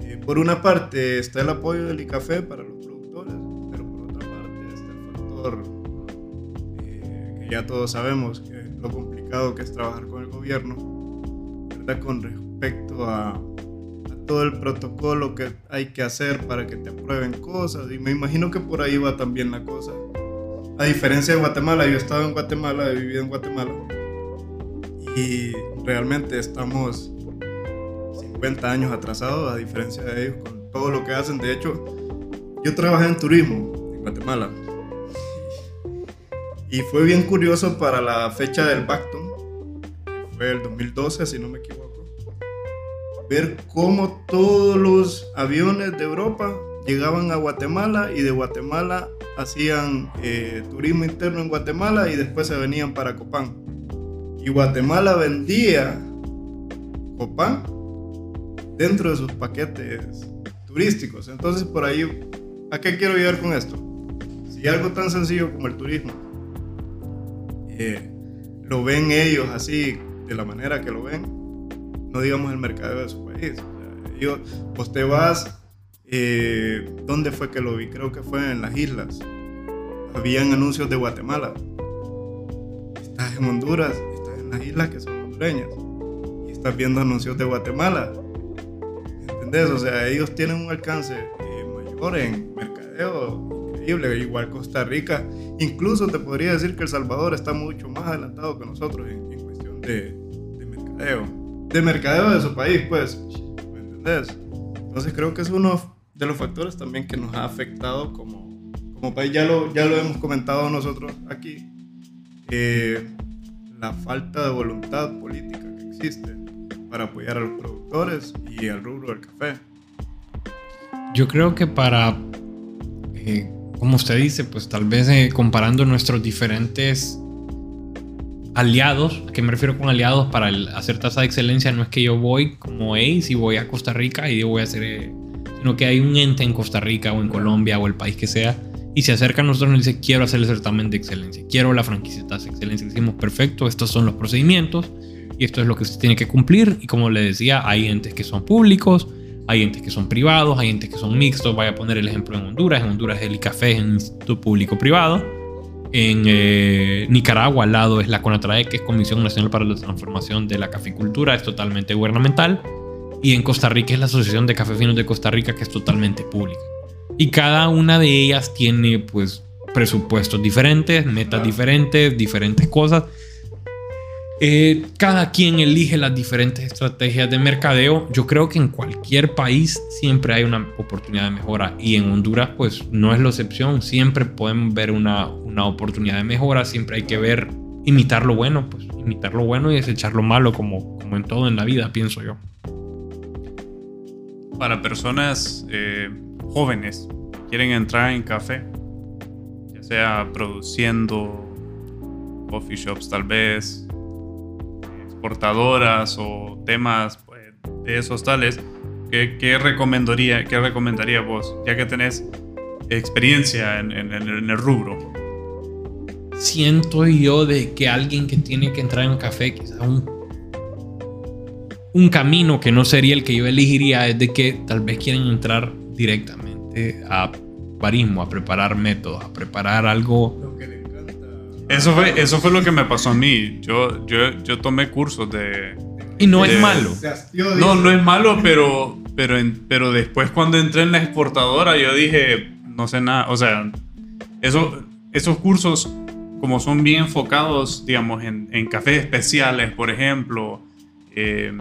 eh, por una parte está el apoyo del ICAFE para los productores, pero por otra parte factor eh, que ya todos sabemos, que lo complicado que es trabajar con el gobierno, ¿verdad? Con respecto a todo el protocolo que hay que hacer para que te aprueben cosas. Y me imagino que por ahí va también la cosa. A diferencia de Guatemala, yo he estado en Guatemala, he vivido en Guatemala. Y realmente estamos 50 años atrasados, a diferencia de ellos, con todo lo que hacen. De hecho, yo trabajé en turismo en Guatemala. Y fue bien curioso para la fecha del Bacton, que fue el 2012, si no me equivoco, ver cómo todos los aviones de Europa llegaban a Guatemala y de Guatemala hacían eh, turismo interno en Guatemala y después se venían para Copán. Y Guatemala vendía Copán dentro de sus paquetes turísticos. Entonces por ahí, ¿a qué quiero llegar con esto? Si algo tan sencillo como el turismo eh, lo ven ellos así, de la manera que lo ven, no digamos el mercado de su país. O sea, ellos, vos te vas eh, ¿Dónde fue que lo vi? Creo que fue en las islas. Habían anuncios de Guatemala. Estás en Honduras, estás en las islas que son hondureñas. Y estás viendo anuncios de Guatemala. ¿Entendés? O sea, ellos tienen un alcance eh, mayor en mercadeo increíble. Igual Costa Rica. Incluso te podría decir que El Salvador está mucho más adelantado que nosotros en, cuestión de mercadeo. De mercadeo de su país, pues. ¿Me entendés? Entonces creo que es uno de los factores también que nos ha afectado como, como país. Ya lo, ya lo hemos comentado nosotros aquí. Eh, la falta de voluntad política que existe para apoyar a los productores y al rubro del café. Yo creo que para, eh, como usted dice, pues tal vez eh, comparando nuestros diferentes aliados, ¿a qué me refiero con aliados? Para el, hacer tasa de excelencia no es que yo voy como ACE y voy a Costa Rica y yo voy a hacer, eh, sino que hay un ente en Costa Rica o en Colombia o el país que sea y se acerca a nosotros y nos dice quiero hacer el certamen de excelencia, quiero la franquicia de tasa de excelencia. Decimos perfecto, estos son los procedimientos y esto es lo que se tiene que cumplir y como le decía, hay entes que son públicos, hay entes que son privados, hay entes que son mixtos. Voy a poner el ejemplo en Honduras. En Honduras el ICAFE es un instituto público-privado. En eh, Nicaragua al lado es la CONATRAE, que es Comisión Nacional para la Transformación de la Caficultura, es totalmente gubernamental. Y en Costa Rica es la Asociación de Cafefinos de Costa Rica, que es totalmente pública. Y cada una de ellas tiene pues presupuestos diferentes, metas diferentes, diferentes cosas. Eh, cada quien elige las diferentes estrategias de mercadeo. Yo creo que en cualquier país siempre hay una oportunidad de mejora y en Honduras pues no es la excepción. Siempre podemos ver una, una oportunidad de mejora. Siempre hay que ver, imitar lo bueno, pues imitar lo bueno y desechar lo malo como, como en todo en la vida, pienso yo. Para personas eh, jóvenes quieren entrar en café, ya sea produciendo coffee shops tal vez, exportadoras o temas pues, de esos tales, ¿qué, recomendaría, ¿qué recomendaría vos, ya que tenés experiencia en, el rubro? Siento yo de que alguien que tiene que entrar en café, quizá un, un camino que no sería el que yo elegiría, es de que tal vez quieren entrar directamente a barismo, a preparar métodos, a preparar algo eso fue, eso fue lo que me pasó a mí. Yo, yo, yo tomé cursos de... Y no de, es malo. No, no es malo, pero, pero, en, pero después cuando entré en la exportadora yo dije, no sé nada. O sea, eso, esos cursos como son bien enfocados, digamos, en, en cafés especiales, por ejemplo, eh,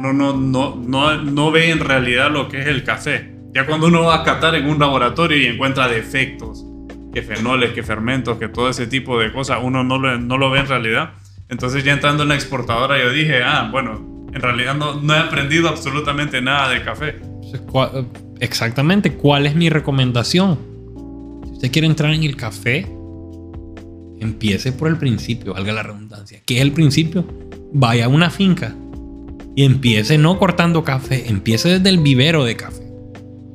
no, no, no, no, no ve en realidad lo que es el café. Ya cuando uno va a catar en un laboratorio y encuentra defectos, que fenoles, que fermentos, que todo ese tipo de cosas, uno no lo, no lo ve en realidad. Entonces ya entrando en la exportadora yo dije, ah, bueno, en realidad no, no he aprendido absolutamente nada de café. Exactamente, ¿cuál es mi recomendación? Si usted quiere entrar en el café, empiece por el principio, valga la redundancia. ¿Qué es el principio? Vaya a una finca y empiece no cortando café, empiece desde el vivero de café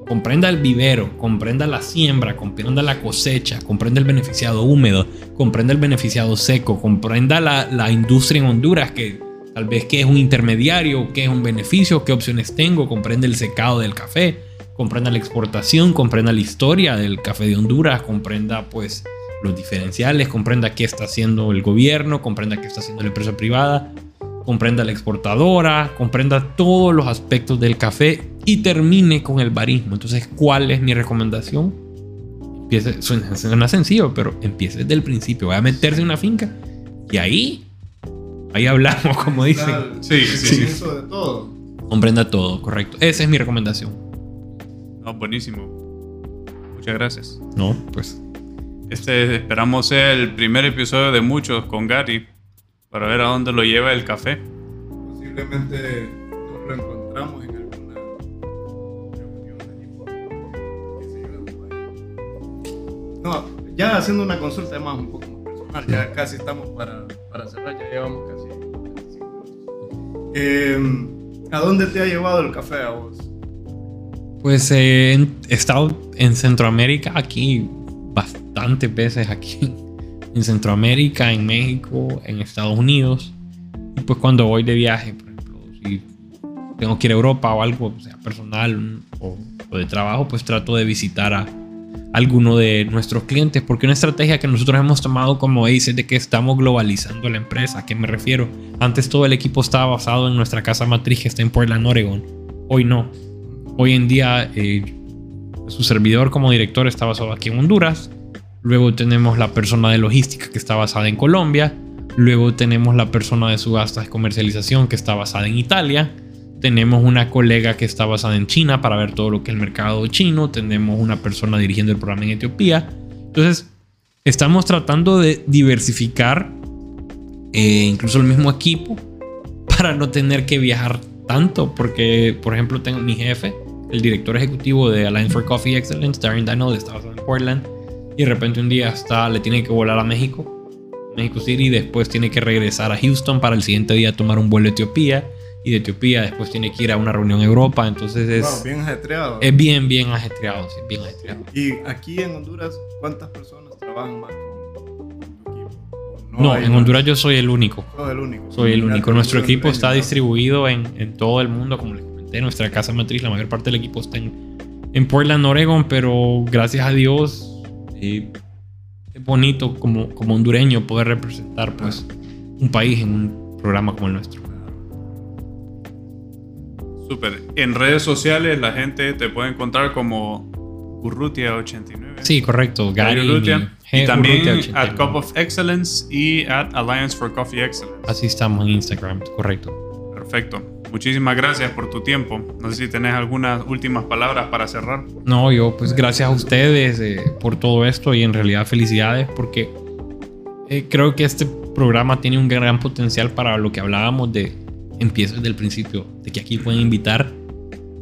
comprenda el vivero, comprenda la siembra, comprenda la cosecha, comprenda el beneficiado húmedo, comprenda el beneficiado seco, comprenda la, la, industria en Honduras, que tal vez qué es un intermediario, qué es un beneficio, qué opciones tengo, comprenda el secado del café, comprenda la exportación, comprenda la historia del café de Honduras, comprenda pues los diferenciales, comprenda qué está haciendo el gobierno, comprenda qué está haciendo la empresa privada, comprenda la exportadora, comprenda todos los aspectos del café y termine con el barismo. Entonces, ¿cuál es mi recomendación? Empiece, suena, suena sencillo, pero empiece desde el principio. Vaya a meterse en una finca y ahí, ahí hablamos, como dicen. Sí, sí, sí. comienzo de todo. Comprenda todo, correcto. Esa es mi recomendación. No, buenísimo. Muchas gracias. No, pues Este esperamos sea el primer episodio de muchos con Gary para ver a dónde lo lleva el café. Posiblemente nos lo encontramos en alguna reunión No, ya haciendo una consulta más un poco más personal, ya casi estamos para, para cerrar, ya llevamos casi 25 minutos. Eh, ¿A dónde te ha llevado el café a vos? Pues eh, he estado en Centroamérica aquí bastantes veces aquí. En Centroamérica, en México, en Estados Unidos. Y pues cuando voy de viaje, por ejemplo, si tengo que ir a Europa o algo, sea personal o, o de trabajo, pues trato de visitar a alguno de nuestros clientes. Porque una estrategia que nosotros hemos tomado como es de que estamos globalizando la empresa. ¿A qué me refiero? Antes todo el equipo estaba basado en nuestra casa matriz que está en Portland, Oregon. Hoy no. Hoy en día eh, su servidor como director está basado aquí en Honduras. Luego tenemos la persona de logística que está basada en Colombia. Luego tenemos la persona de subastas y comercialización que está basada en Italia. Tenemos una colega que está basada en China para ver todo lo que es el mercado chino. Tenemos una persona dirigiendo el programa en Etiopía. Entonces, estamos tratando de diversificar eh, incluso el mismo equipo para no tener que viajar tanto. Porque, por ejemplo, tengo mi jefe, el director ejecutivo de Alliance for Coffee Excellence, Darren Daniel, está basado en Portland. Y de repente un día está, le tiene que volar a México, México City, y después tiene que regresar a Houston para el siguiente día tomar un vuelo a Etiopía. Y de Etiopía después tiene que ir a una reunión en Europa. Entonces es, Wow, bien ajetreado. es bien, bien ajetreado. Sí, bien ajetreado. Y aquí en Honduras, ¿cuántas personas trabajan más con, tu equipo? ¿O No, en más? Honduras yo soy el único. Soy el único. Soy el Ya único. te Nuestro equipo está distribuido en, en todo el mundo, como les comenté. Nuestra casa matriz, la mayor parte del equipo está en, en Portland, Oregon, pero gracias a Dios eh, es bonito como, como hondureño poder representar pues, un país en un programa como el nuestro. Súper. En redes sociales la gente te puede encontrar como Urrutia89. Sí, correcto. Gary Urrutia. Y también Urrutia at 89. Cup of Excellence y at Alliance for Coffee Excellence. Así estamos en Instagram, correcto. Perfecto. Muchísimas gracias por tu tiempo. No sé si tenés algunas últimas palabras para cerrar. No, yo pues gracias a ustedes eh, por todo esto y en realidad felicidades porque eh, creo que este programa tiene un gran potencial para lo que hablábamos de empiezo desde el principio, de que aquí pueden invitar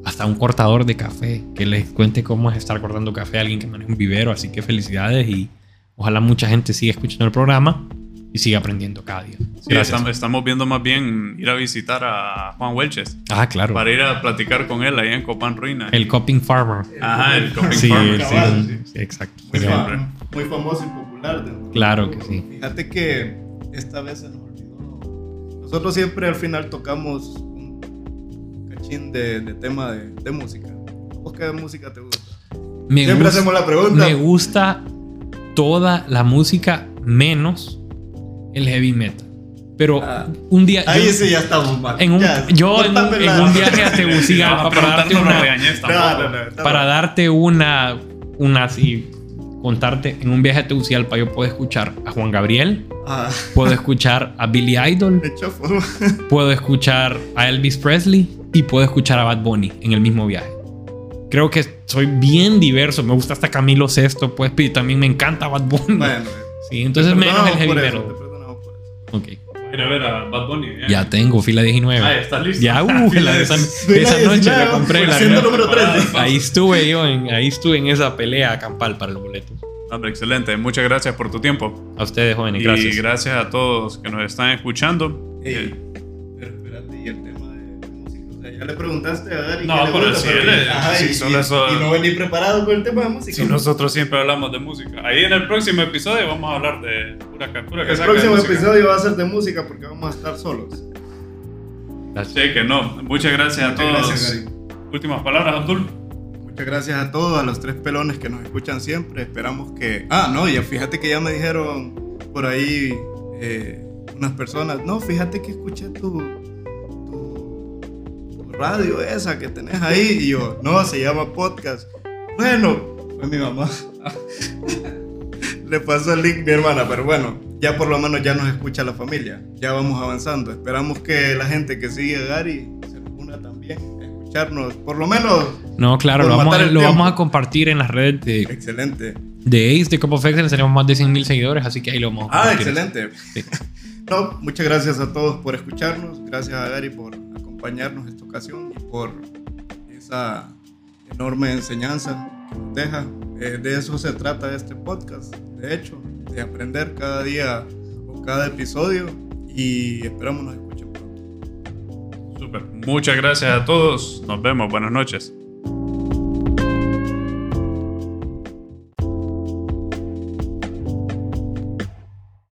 hasta un cortador de café que les cuente cómo es estar cortando café a alguien que maneja un vivero, así que felicidades y ojalá mucha gente siga escuchando el programa y siga aprendiendo cada día. Sí, estamos, estamos viendo más bien ir a visitar a Juan Welches Ah, claro. para ir a platicar con él ahí en Copán Ruina. El Coping Farmer. Ajá, el Coping Sí, Farmer. sí, cabal, sí, sí, exacto. Muy, Sería- fam- muy famoso y popular. dentro Claro que sí. Fíjate que esta vez se nos olvidó. Nosotros siempre al final tocamos un cachín de, de tema de, de música. ¿Vos qué música te gusta? Me siempre gusta- hacemos la pregunta. Me gusta toda la música menos el heavy metal. Pero Ah. un día. Ahí yo, sí ya estamos mal. en un, Ya, yo en en un viaje a Tegucigalpa para darte una. No, no, no, Para darte una. Una así. Contarte. En un viaje a Tegucigalpa yo puedo escuchar a Juan Gabriel. Ah, Puedo escuchar a Billy Idol. Puedo escuchar a Elvis Presley. Y puedo escuchar a Bad Bunny en el mismo viaje. Creo que soy bien diverso. Me gusta hasta Camilo Sesto, pues. Y también me encanta Bad Bunny. Bueno, Sí, entonces menos el heavy metal. Ok. Ir a ver a Bad Bunny. ¿eh? Ya tengo fila 19. Ah, ¿estás listo? Ya, uh, Fila de- esa, Fila esa 19, noche la compré. la número 13. ahí estuve yo, en, ahí estuve en esa pelea campal para los boletos. Hombre, excelente. Muchas gracias por tu tiempo. A ustedes, jóvenes, Y gracias. gracias a todos que nos están escuchando. Ey, le preguntaste a Gary. No, pero gusta, si y, y- y no vení preparado con el tema de música. Si nosotros siempre hablamos de música. Ahí en el próximo episodio vamos a hablar de pura, ca- pura el próximo episodio va a ser de música porque vamos a estar solos. Gracias. Sí, que no. Muchas gracias a todos. gracias, Gary. Últimas palabras, Abdul. Muchas gracias a todos, a los tres pelones que nos escuchan siempre. Esperamos que... Ah, no, ya fíjate que ya me dijeron por ahí eh, unas personas, no, fíjate que escuché tu radio esa que tenés ahí. Y yo, no, se llama podcast. Bueno, fue mi mamá. Le pasó el link mi hermana, pero bueno, ya por lo menos ya nos escucha la familia. Ya vamos avanzando. Esperamos que la gente que sigue a Gary se una también a escucharnos, por lo menos. No, claro, lo, vamos, a- lo vamos a compartir en las redes de, Excelente. de Ace, de Cup of Excellence. Tenemos más de 100.000 seguidores, así que ahí lo vamos a Ah, compartir. excelente. Sí. No, muchas gracias a todos por escucharnos. Gracias a Gary por acompañarnos esta ocasión y por esa enorme enseñanza que nos deja. Eh, de eso se trata este podcast, de hecho, de aprender cada día o cada episodio y esperamos nos escuchen pronto. Súper. Muchas gracias a todos. Nos vemos. Buenas noches.